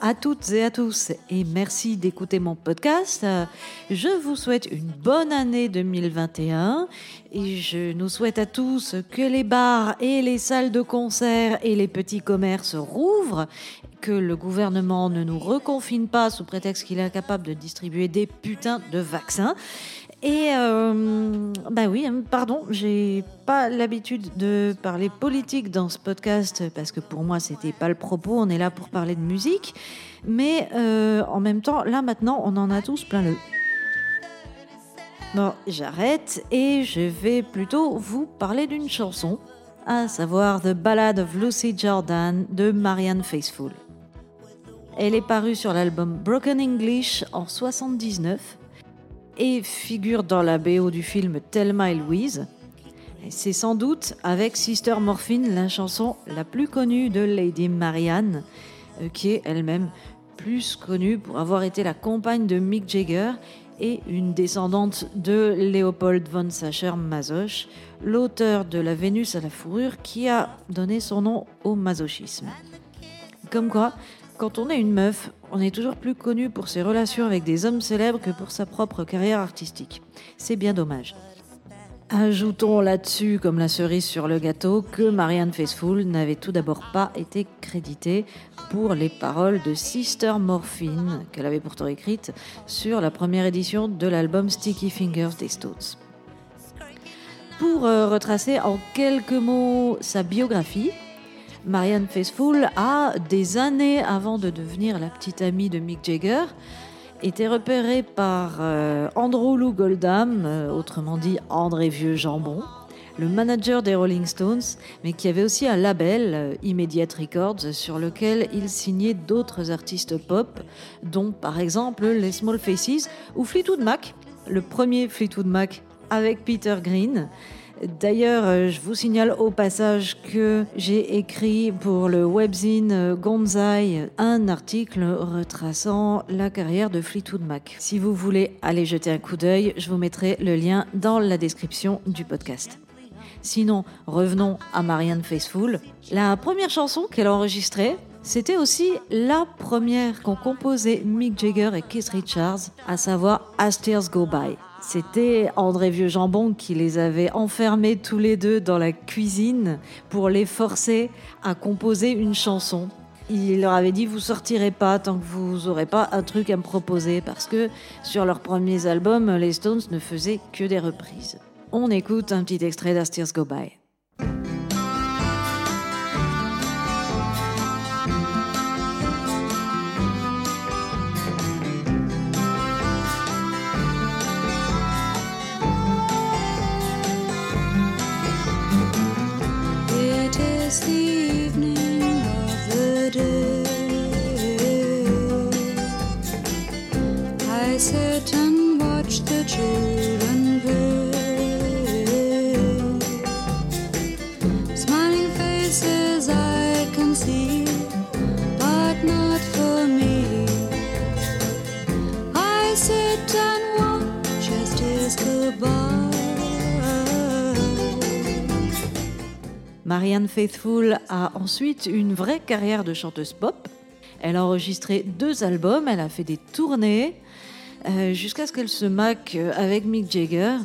À toutes et à tous et merci d'écouter mon podcast. Je vous souhaite une bonne année 2021 et je nous souhaite à tous que les bars et les salles de concert et les petits commerces rouvrent, que le gouvernement ne nous reconfine pas sous prétexte qu'il est incapable de distribuer des putains de vaccins et euh, bah oui, hein, pardon, j'ai pas l'habitude de parler politique dans ce podcast parce que pour moi c'était pas le propos. On est là pour parler de musique, mais euh, en même temps, là maintenant, on en a tous plein le. Bon, j'arrête et je vais plutôt vous parler d'une chanson, à savoir The Ballad of Lucy Jordan de Marianne Faithfull. Elle est parue sur l'album Broken English en 79 et figure dans la BO du film Thelma et Louise. C'est sans doute avec Sister Morphine la chanson la plus connue de Lady Marianne, euh, qui est elle-même plus connue pour avoir été la compagne de Mick Jagger et une descendante de Léopold von Sacher-Masoch, l'auteur de La Vénus à la fourrure qui a donné son nom au masochisme. Comme quoi, quand on est une meuf, on est toujours plus connu pour ses relations avec des hommes célèbres que pour sa propre carrière artistique. C'est bien dommage. Ajoutons là-dessus, comme la cerise sur le gâteau, que Marianne Faithfull n'avait tout d'abord pas été créditée pour les paroles de Sister Morphine, qu'elle avait pourtant écrites sur la première édition de l'album Sticky Fingers des Stones. Pour euh, retracer en quelques mots sa biographie, Marianne Faithfull a, des années avant de devenir la petite amie de Mick Jagger, été repérée par euh, Andrew Lou Goldham, euh, autrement dit André Vieux Jambon, le manager des Rolling Stones, mais qui avait aussi un label, euh, Immediate Records, sur lequel il signait d'autres artistes pop, dont par exemple les Small Faces ou Fleetwood Mac, le premier Fleetwood Mac avec Peter Green. D'ailleurs, euh, je vous signale au passage que j'ai écrit pour le webzine Gonzai un article retraçant la carrière de Fleetwood Mac. Si vous voulez aller jeter un coup d'œil, je vous mettrai le lien dans la description du podcast. Sinon, revenons à Marianne Faithfull. La première chanson qu'elle a enregistrée, c'était aussi la première qu'ont composé Mick Jagger et Keith Richards, à savoir As Tears Go By. C'était André Vieux Jambon qui les avait enfermés tous les deux dans la cuisine pour les forcer à composer une chanson. Il leur avait dit vous sortirez pas tant que vous aurez pas un truc à me proposer parce que sur leurs premiers albums, les Stones ne faisaient que des reprises. On écoute un petit extrait d'As Go By. Marianne Faithfull a ensuite une vraie carrière de chanteuse pop. Elle a enregistré deux albums, elle a fait des tournées, euh, jusqu'à ce qu'elle se maque avec Mick Jagger.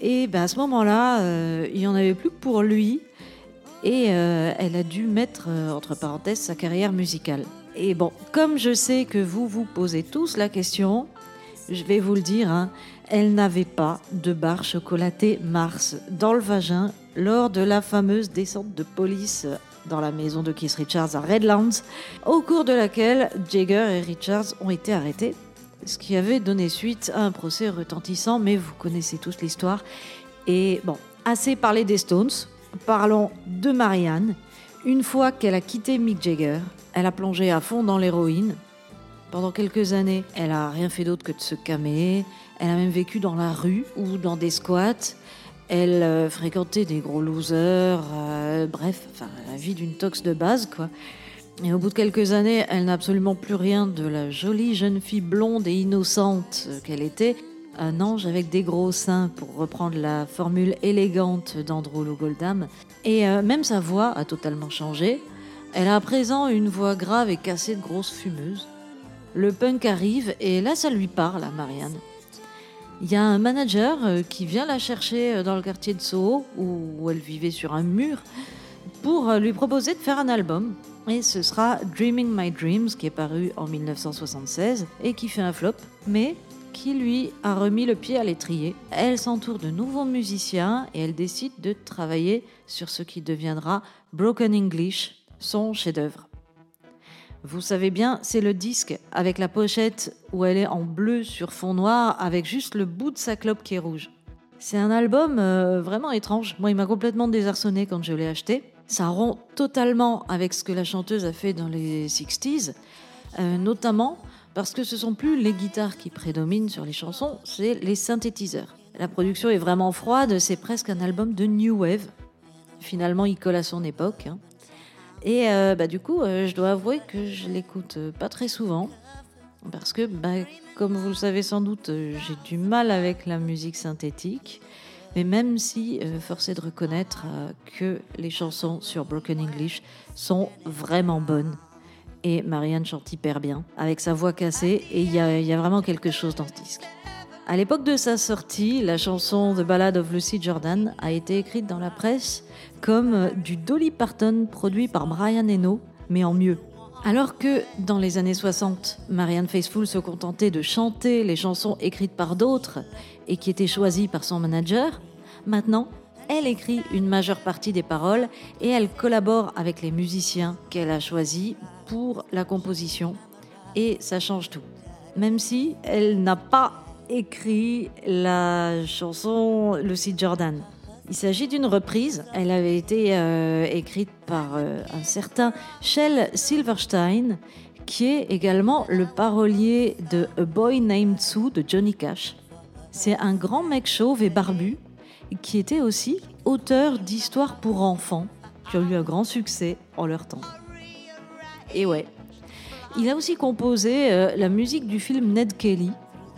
Et ben, à ce moment-là, euh, il n'y en avait plus pour lui. Et euh, elle a dû mettre entre parenthèses sa carrière musicale. Et bon, comme je sais que vous vous posez tous la question, je vais vous le dire, hein, elle n'avait pas de barre chocolatée Mars dans le vagin lors de la fameuse descente de police dans la maison de Keith Richards à Redlands, au cours de laquelle Jagger et Richards ont été arrêtés, ce qui avait donné suite à un procès retentissant, mais vous connaissez tous l'histoire. Et bon, assez parlé des Stones, parlons de Marianne. Une fois qu'elle a quitté Mick Jagger, elle a plongé à fond dans l'héroïne. Pendant quelques années, elle a rien fait d'autre que de se camer. Elle a même vécu dans la rue ou dans des squats. Elle euh, fréquentait des gros losers, euh, bref, la vie d'une tox de base, quoi. Et au bout de quelques années, elle n'a absolument plus rien de la jolie jeune fille blonde et innocente qu'elle était. Un ange avec des gros seins, pour reprendre la formule élégante d'Andrew Goldham. Et euh, même sa voix a totalement changé. Elle a à présent une voix grave et cassée de grosse fumeuse. Le punk arrive et là ça lui parle à Marianne. Il y a un manager euh, qui vient la chercher euh, dans le quartier de Soho, où elle vivait sur un mur, pour euh, lui proposer de faire un album. Et ce sera Dreaming My Dreams, qui est paru en 1976 et qui fait un flop, mais qui lui a remis le pied à l'étrier. Elle s'entoure de nouveaux musiciens et elle décide de travailler sur ce qui deviendra Broken English, son chef-d'œuvre. Vous savez bien, c'est le disque avec la pochette où elle est en bleu sur fond noir avec juste le bout de sa clope qui est rouge. C'est un album euh, vraiment étrange. Moi, il m'a complètement désarçonné quand je l'ai acheté. Ça rompt totalement avec ce que la chanteuse a fait dans les 60s, euh, notamment parce que ce sont plus les guitares qui prédominent sur les chansons, c'est les synthétiseurs. La production est vraiment froide, c'est presque un album de New Wave. Finalement, il colle à son époque. Hein. Et euh, bah, du coup, euh, je dois avouer que je l'écoute euh, pas très souvent. Parce que, bah, comme vous le savez sans doute, j'ai du mal avec la musique synthétique. Mais même si, force est de reconnaître que les chansons sur Broken English sont vraiment bonnes. Et Marianne chante hyper bien, avec sa voix cassée, et il y a, vraiment quelque chose dans ce disque. À l'époque de sa sortie, la chanson The Ballad of Lucy Jordan a été écrite dans la presse comme du Dolly Parton produit par Brian Eno, mais en mieux. Alors que dans les années 60, Marianne Faithfull se contentait de chanter les chansons écrites par d'autres et qui étaient choisies par son manager, maintenant, elle écrit une majeure partie des paroles et elle collabore avec les musiciens qu'elle a choisis pour la composition. Et ça change tout. Même si elle n'a pas écrit la chanson Lucy Jordan. Il s'agit d'une reprise. Elle avait été euh, écrite par euh, un certain Shell Silverstein, qui est également le parolier de A Boy Named Sue de Johnny Cash. C'est un grand mec chauve et barbu qui était aussi auteur d'histoires pour enfants qui ont eu un grand succès en leur temps. Et ouais. Il a aussi composé euh, la musique du film Ned Kelly,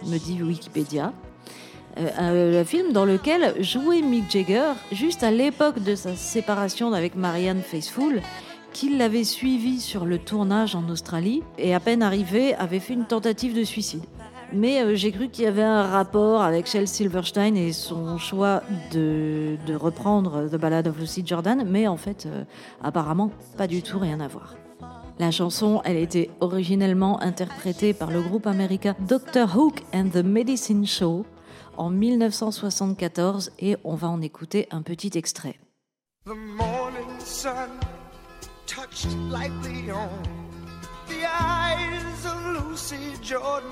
me dit Wikipédia. Euh, un film dans lequel jouait Mick Jagger juste à l'époque de sa séparation avec Marianne Faithfull, qu'il l'avait suivi sur le tournage en Australie et à peine arrivé avait fait une tentative de suicide. Mais euh, j'ai cru qu'il y avait un rapport avec Shel Silverstein et son choix de, reprendre The Ballad of Lucy Jordan, mais en fait, euh, apparemment, pas du tout rien à voir. La chanson, elle était originellement interprétée par le groupe américain Dr. Hook and the Medicine Show en 1974 et on va en écouter un petit extrait. The morning sun touched lightly on the eyes of Lucy Jordan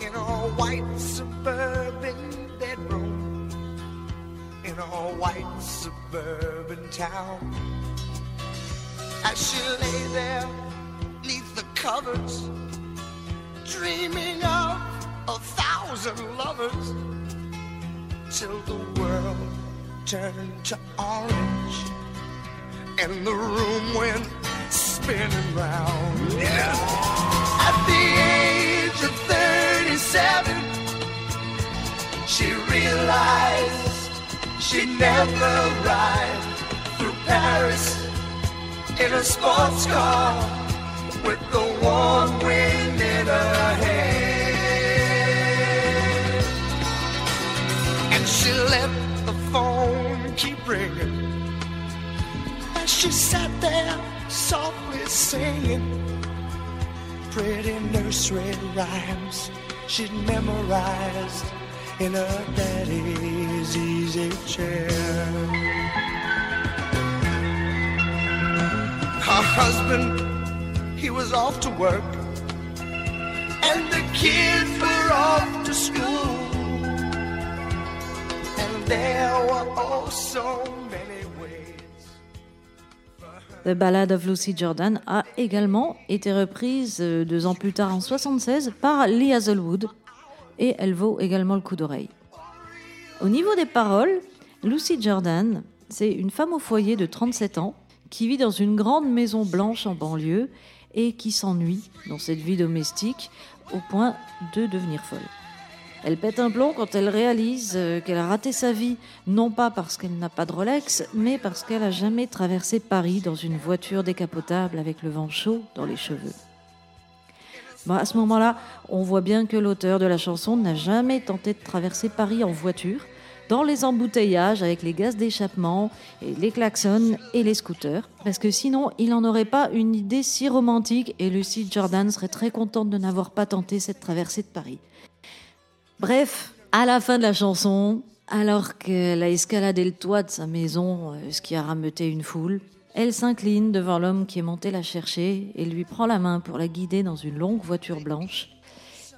in a white suburban bedroom in a white suburban town. As she lay there neath the covers, dreaming of a thousand lovers, till the world turned to orange and the room went spinning round. At the age of 37, she realized she'd never ride through Paris in a sports car with the warm wind in her hair. And she let the phone keep ringing as she sat there softly singing pretty nursery rhymes she'd memorized in her daddy's easy chair. Her husband, he. The Ballad of Lucy Jordan a également été reprise euh, deux ans plus tard en 76 par Lee Hazelwood et elle vaut également le coup d'oreille. Au niveau des paroles, Lucy Jordan, c'est une femme au foyer de 37 ans qui vit dans une grande maison blanche en banlieue et qui s'ennuie dans cette vie domestique au point de devenir folle. Elle pète un plomb quand elle réalise euh, qu'elle a raté sa vie, non pas parce qu'elle n'a pas de Rolex, mais parce qu'elle a jamais traversé Paris dans une voiture décapotable avec le vent chaud dans les cheveux. À ce moment-là, on voit bien que l'auteur de la chanson n'a jamais tenté de traverser Paris en voiture, dans les embouteillages avec les gaz d'échappement et les klaxons et les scooters, parce que sinon il n'en aurait pas une idée si romantique et Lucy Jordan serait très contente de n'avoir pas tenté cette traversée de Paris. Bref, à la fin de la chanson, alors qu'elle a escaladé le toit de sa maison, euh, ce qui a rameuté une foule, elle s'incline devant l'homme qui est monté la chercher et lui prend la main pour la guider dans une longue voiture blanche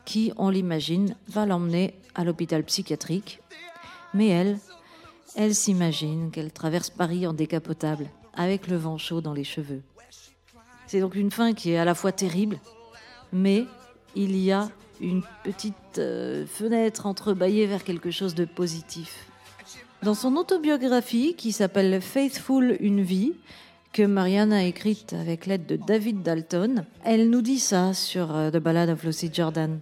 qui, on l'imagine, va l'emmener à l'hôpital psychiatrique. Mais elle, elle s'imagine qu'elle traverse Paris en décapotable, avec le vent chaud dans les cheveux. C'est donc une fin qui est à la fois terrible, mais il y a une petite euh, fenêtre entrebâillée vers quelque chose de positif. Dans son autobiographie qui s'appelle Faithful Une vie, que Marianne a écrite avec l'aide de David Dalton, elle nous dit ça sur euh, The Ballad of Lucy Jordan.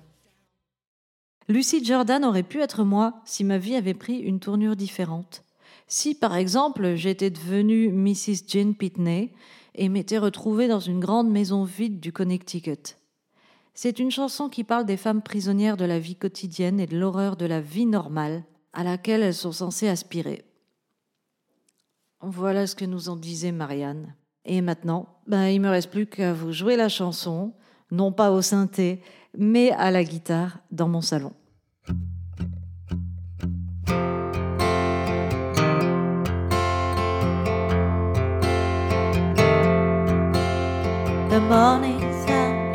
Lucy Jordan aurait pu être moi si ma vie avait pris une tournure différente. Si, par exemple, j'étais devenue Mrs. Jane Pitney et m'étais retrouvée dans une grande maison vide du Connecticut. C'est une chanson qui parle des femmes prisonnières de la vie quotidienne et de l'horreur de la vie normale à laquelle elles sont censées aspirer. Voilà ce que nous en disait Marianne. Et maintenant, ben, il me reste plus qu'à vous jouer la chanson, non pas au synthé, mais à la guitare dans mon salon. The morning sun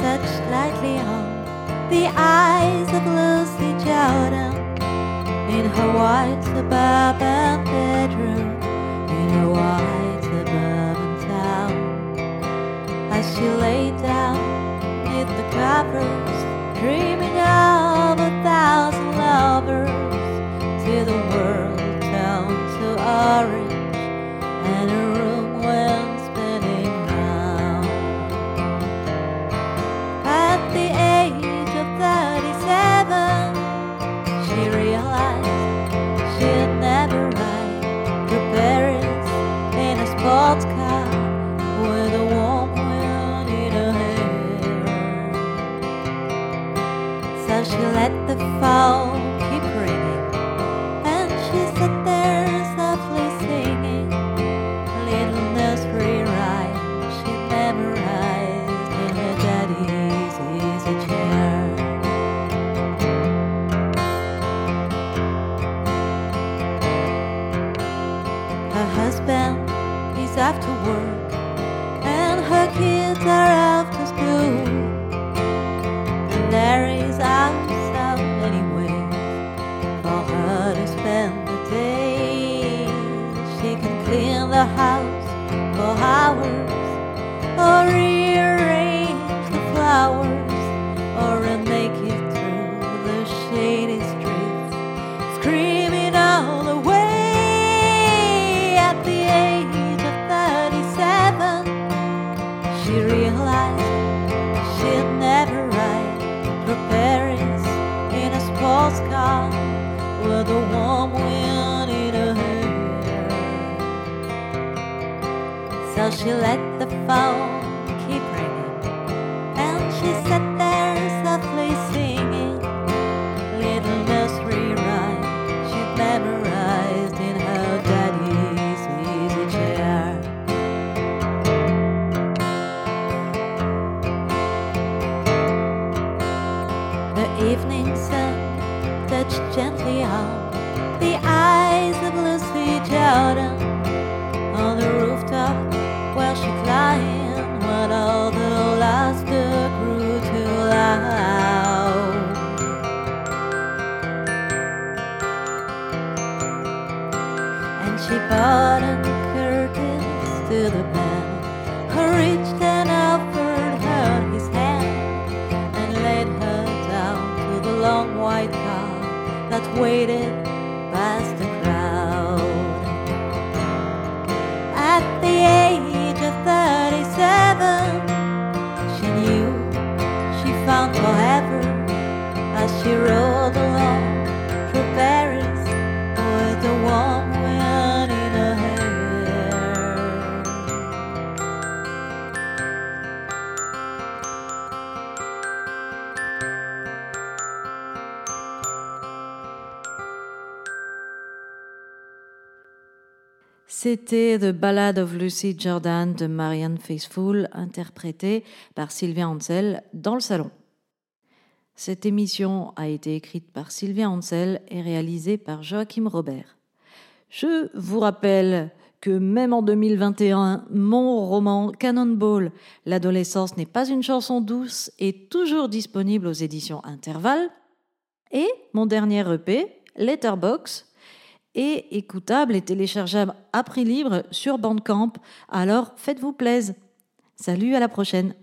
touched lightly on the eyes of Lucy Jordan. In her white suburban C'était The Ballad of Lucy Jordan de Marianne Faithfull, interprétée par Sylvia Ansel dans le salon. Cette émission a été écrite par Sylvia Ansel et réalisée par Joachim Robert. Je vous rappelle que même en 2021, mon roman Cannonball, L'adolescence n'est pas une chanson douce, est toujours disponible aux éditions Intervalle. Et mon dernier EP, Letterbox, est écoutable et téléchargeable à prix libre sur Bandcamp. Alors faites-vous plaisir. Salut, à la prochaine.